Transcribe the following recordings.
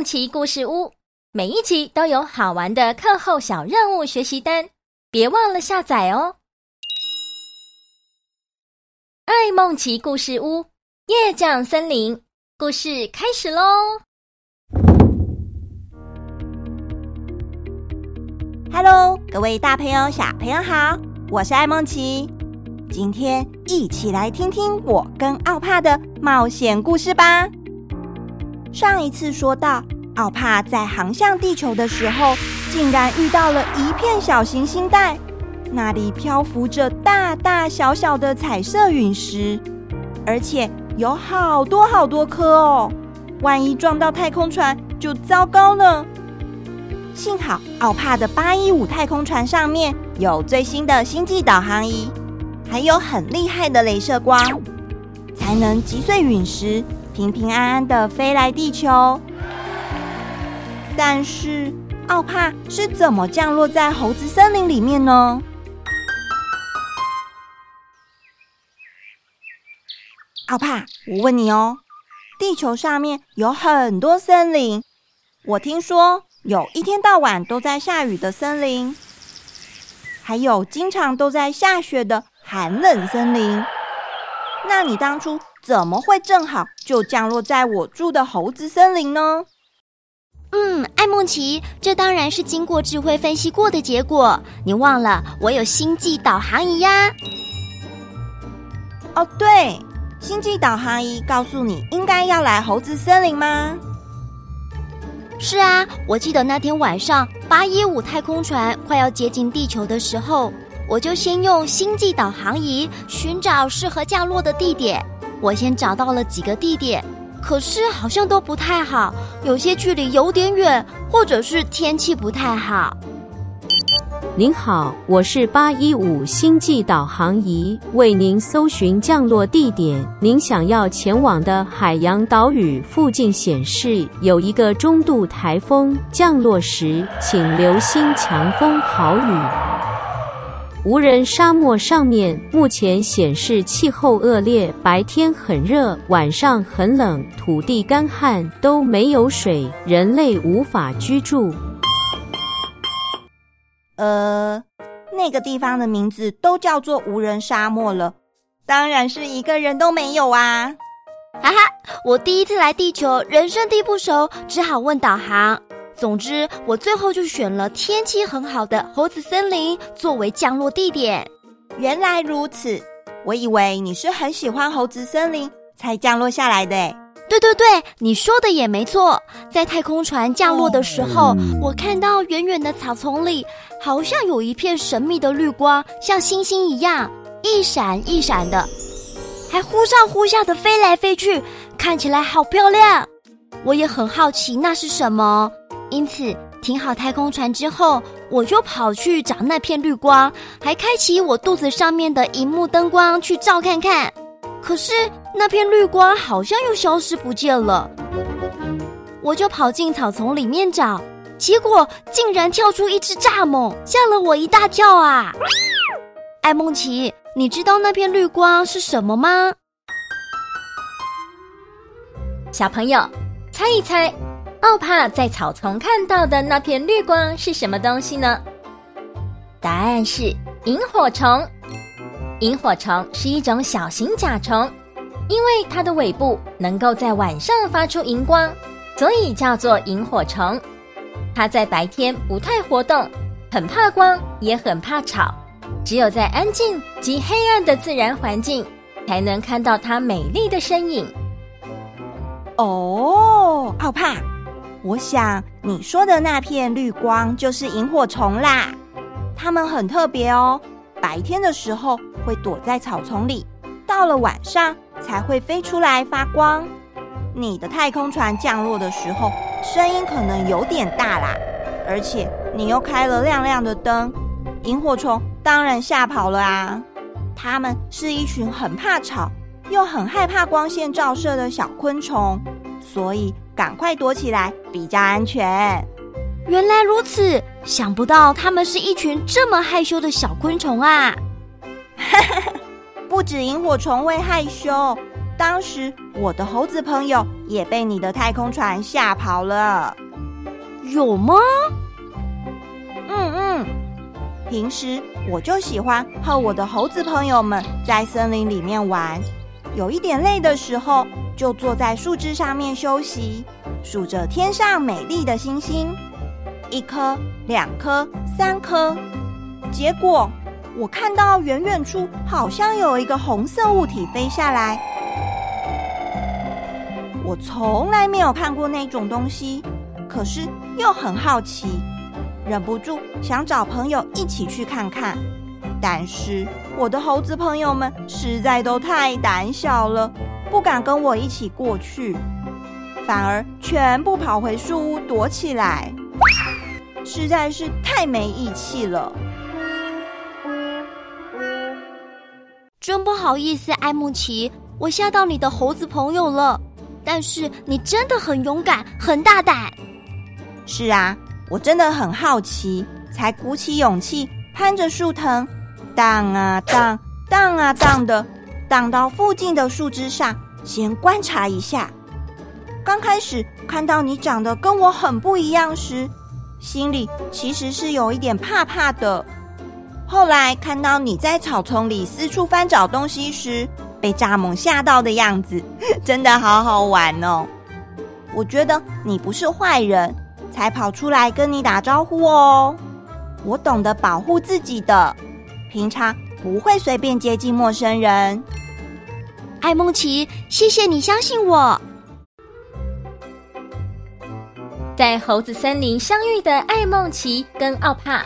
梦奇故事屋，每一集都有好玩的课后小任务学习单，别忘了下载哦！爱梦奇故事屋，夜降森林故事开始喽！Hello，各位大朋友、小朋友好，我是爱梦奇，今天一起来听听我跟奥帕的冒险故事吧。上一次说到，奥帕在航向地球的时候，竟然遇到了一片小行星带，那里漂浮着大大小小的彩色陨石，而且有好多好多颗哦。万一撞到太空船，就糟糕了。幸好奥帕的八一五太空船上面有最新的星际导航仪，还有很厉害的镭射光，才能击碎陨石。平平安安的飞来地球，但是奥帕是怎么降落在猴子森林里面呢？奥帕，我问你哦，地球上面有很多森林，我听说有一天到晚都在下雨的森林，还有经常都在下雪的寒冷森林。那你当初怎么会正好就降落在我住的猴子森林呢？嗯，艾梦琪，这当然是经过智慧分析过的结果。你忘了我有星际导航仪呀？哦，对，星际导航仪告诉你应该要来猴子森林吗？是啊，我记得那天晚上八一五太空船快要接近地球的时候。我就先用星际导航仪寻找适合降落的地点。我先找到了几个地点，可是好像都不太好，有些距离有点远，或者是天气不太好。您好，我是八一五星际导航仪，为您搜寻降落地点。您想要前往的海洋岛屿附近显示有一个中度台风，降落时请留心强风豪雨。无人沙漠上面目前显示气候恶劣，白天很热，晚上很冷，土地干旱，都没有水，人类无法居住。呃，那个地方的名字都叫做无人沙漠了，当然是一个人都没有啊！哈哈，我第一次来地球，人生地不熟，只好问导航。总之，我最后就选了天气很好的猴子森林作为降落地点。原来如此，我以为你是很喜欢猴子森林才降落下来的。对对对，你说的也没错。在太空船降落的时候，我看到远远的草丛里好像有一片神秘的绿光，像星星一样一闪一闪的，还忽上忽下的飞来飞去，看起来好漂亮。我也很好奇那是什么。因此，停好太空船之后，我就跑去找那片绿光，还开启我肚子上面的荧幕灯光去照看看。可是那片绿光好像又消失不见了，我就跑进草丛里面找，结果竟然跳出一只蚱蜢，吓了我一大跳啊！艾梦琪，你知道那片绿光是什么吗？小朋友，猜一猜。奥帕在草丛看到的那片绿光是什么东西呢？答案是萤火虫。萤火虫是一种小型甲虫，因为它的尾部能够在晚上发出荧光，所以叫做萤火虫。它在白天不太活动，很怕光，也很怕吵，只有在安静及黑暗的自然环境，才能看到它美丽的身影。哦，奥帕。我想你说的那片绿光就是萤火虫啦，它们很特别哦。白天的时候会躲在草丛里，到了晚上才会飞出来发光。你的太空船降落的时候，声音可能有点大啦，而且你又开了亮亮的灯，萤火虫当然吓跑了啊。它们是一群很怕吵又很害怕光线照射的小昆虫，所以。赶快躲起来，比较安全。原来如此，想不到他们是一群这么害羞的小昆虫啊！不止萤火虫会害羞，当时我的猴子朋友也被你的太空船吓跑了。有吗？嗯嗯，平时我就喜欢和我的猴子朋友们在森林里面玩，有一点累的时候，就坐在树枝上面休息，数着天上美丽的星星，一颗、两颗、三颗。结果我看到远远处好像有一个红色物体飞下来，我从来没有看过那种东西，可是又很好奇。忍不住想找朋友一起去看看，但是我的猴子朋友们实在都太胆小了，不敢跟我一起过去，反而全部跑回树屋躲起来，实在是太没义气了。真不好意思，艾慕奇，我吓到你的猴子朋友了。但是你真的很勇敢，很大胆。是啊。我真的很好奇，才鼓起勇气攀着树藤，荡啊荡，荡啊荡的，荡到附近的树枝上，先观察一下。刚开始看到你长得跟我很不一样时，心里其实是有一点怕怕的。后来看到你在草丛里四处翻找东西时，被蚱蜢吓到的样子，真的好好玩哦。我觉得你不是坏人。才跑出来跟你打招呼哦，我懂得保护自己的，平常不会随便接近陌生人。艾梦奇，谢谢你相信我。在猴子森林相遇的艾梦奇跟奥帕，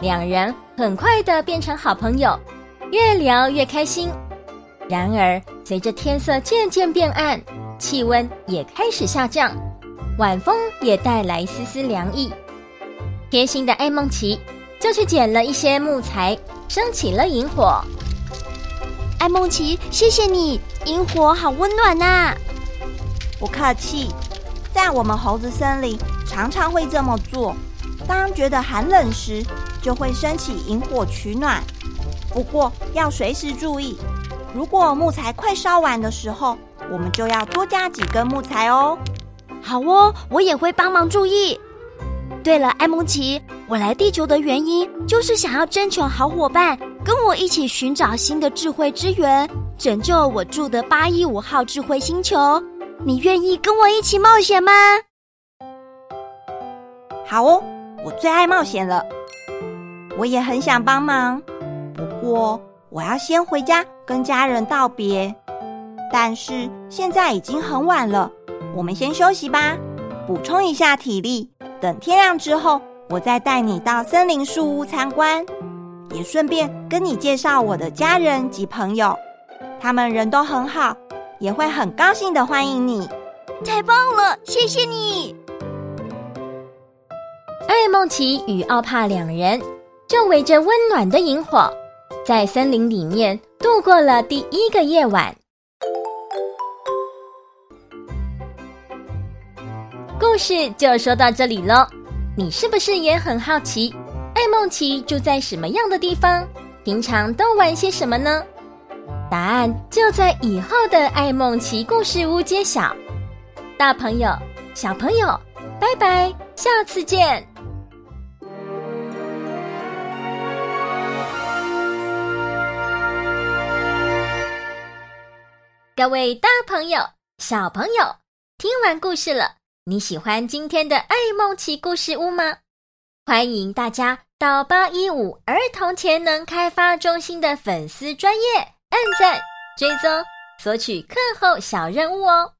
两人很快的变成好朋友，越聊越开心。然而，随着天色渐渐变暗，气温也开始下降。晚风也带来丝丝凉意，贴心的艾梦奇就去捡了一些木材，生起了营火。爱孟奇，谢谢你，萤火好温暖呐！不客气，在我们猴子森林常常会这么做。当觉得寒冷时，就会升起萤火取暖。不过要随时注意，如果木材快烧完的时候，我们就要多加几根木材哦。好哦，我也会帮忙注意。对了，艾梦奇，我来地球的原因就是想要征求好伙伴，跟我一起寻找新的智慧之源，拯救我住的八一五号智慧星球。你愿意跟我一起冒险吗？好哦，我最爱冒险了。我也很想帮忙，不过我要先回家跟家人道别。但是现在已经很晚了。我们先休息吧，补充一下体力。等天亮之后，我再带你到森林树屋参观，也顺便跟你介绍我的家人及朋友。他们人都很好，也会很高兴的欢迎你。太棒了，谢谢你！艾梦琪与奥帕两人就围着温暖的萤火，在森林里面度过了第一个夜晚。故事就说到这里喽，你是不是也很好奇，艾梦琪住在什么样的地方？平常都玩些什么呢？答案就在以后的艾梦琪故事屋揭晓。大朋友、小朋友，拜拜，下次见。各位大朋友、小朋友，听完故事了。你喜欢今天的艾梦琪故事屋吗？欢迎大家到八一五儿童潜能开发中心的粉丝专业按赞、追踪、索取课后小任务哦。